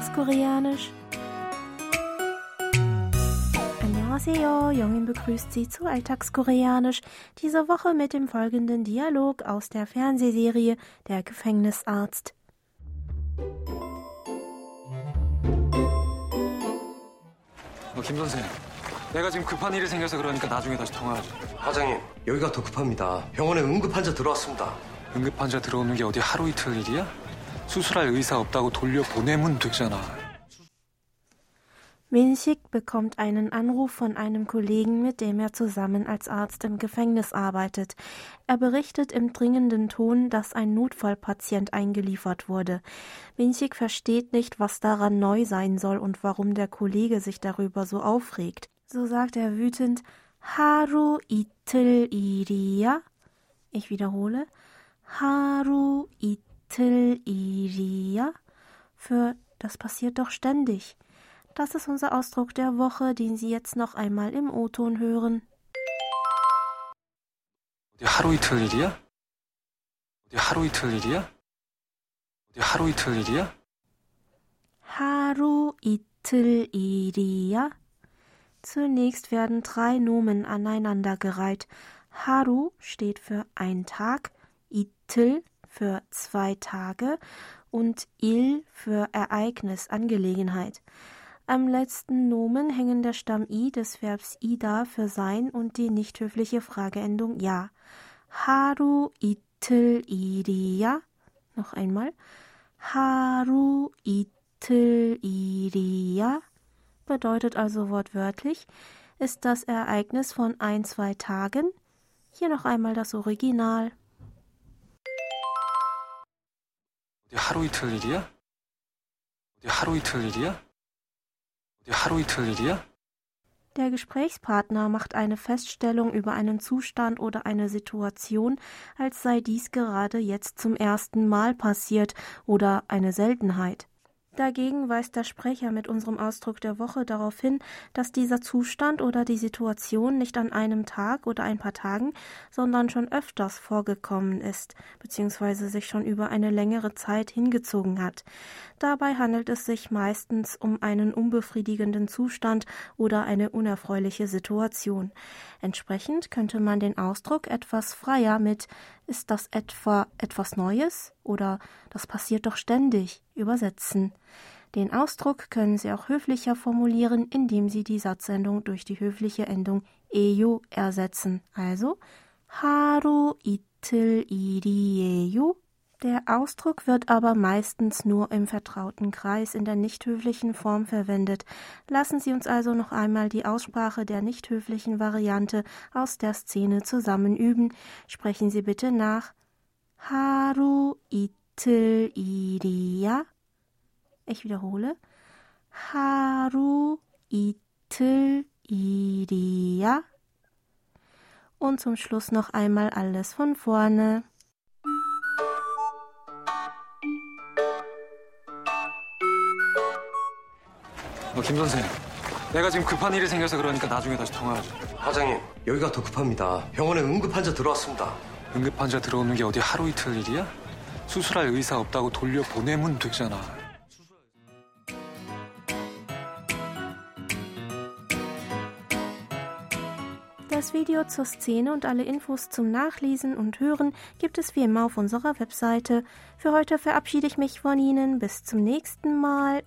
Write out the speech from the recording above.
Alltagskoreanisch. Annyeonghaseyo, Jongin begrüßt Sie zu Alltagskoreanisch, diese Woche mit dem folgenden Dialog aus der Fernsehserie Der Gefängnisarzt. 어, 김 선생. 내가 지금 급한 일이 생겨서 그러니까 나중에 다시 통화하자. 과장님, 여기가 더 급합니다. 병원에 응급 환자 들어왔습니다. 응급 환자 들어오는 게 어디 하루 이틀 일이야? 수술할 의사 없다고 돌려보내면 되잖아. Minshik bekommt einen Anruf von einem Kollegen, mit dem er zusammen als Arzt im Gefängnis arbeitet. Er berichtet im dringenden Ton, dass ein Notfallpatient eingeliefert wurde. Minshik versteht nicht, was daran neu sein soll und warum der Kollege sich darüber so aufregt. So sagt er wütend Haru itel iria. Ich wiederhole Haru itel iria. Für das passiert doch ständig. Das ist unser Ausdruck der Woche, den Sie jetzt noch einmal im O-Ton hören. 어디 하루 이틀 일이야? 어디 하루 이틀 일이야? 어디 하루 이틀 일이야? Haru itil iria. Zunächst werden drei Nomen aneinandergereiht. Haru steht für ein Tag, itil für zwei Tage und il für Ereignis, Angelegenheit. Am letzten Nomen hängen der Stamm i des Verbs ida für sein und die nicht höfliche Frageendung ja. Haru itil iria. Noch einmal. Haru itil iria bedeutet also wortwörtlich, ist das Ereignis von ein, zwei Tagen. Hier noch einmal das Original. 어디 하루 이틀 일이야? 어디 하루 이틀 일이야? 어디 하루 이틀 일이야? Der Gesprächspartner macht eine Feststellung über einen Zustand oder eine Situation, als sei dies gerade jetzt zum ersten Mal passiert oder eine Seltenheit. Dagegen weist der Sprecher mit unserem Ausdruck der Woche darauf hin, dass dieser Zustand oder die Situation nicht an einem Tag oder ein paar Tagen, sondern schon öfters vorgekommen ist, beziehungsweise sich schon über eine längere Zeit hingezogen hat. Dabei handelt es sich meistens um einen unbefriedigenden Zustand oder eine unerfreuliche Situation. Entsprechend könnte man den Ausdruck etwas freier mit ist das etwa etwas Neues oder das passiert doch ständig übersetzen. Den Ausdruck können Sie auch höflicher formulieren, indem Sie die Satzendung durch die höfliche Endung eyo ersetzen. Also haru itil irieyo. Der Ausdruck wird aber meistens nur im vertrauten Kreis in der nicht höflichen Form verwendet. Lassen Sie uns also noch einmal die Aussprache der nicht höflichen Variante aus der Szene zusammen üben. Sprechen Sie bitte nach. Haru itil iria. Ich wiederhole. Haru itil iria. Und zum Schluss noch einmal alles von vorne. 어, 김 선생. 내가 지금 급한 일이 생겨서 그러니까 나중에 다시 통화하자. 과장님, 여기가 더 급합니다. 병원에 응급 환자 들어왔습니다. 응급 환자 들어오는 게 어디 하루 이틀 일이야? 수술할 의사 없다고 돌려보내면 되잖아. Das Video zur Szene und alle Infos zum Nachlesen und Hören gibt es wie immer auf unserer Webseite. Für heute verabschiede ich mich von Ihnen. Bis zum nächsten Mal.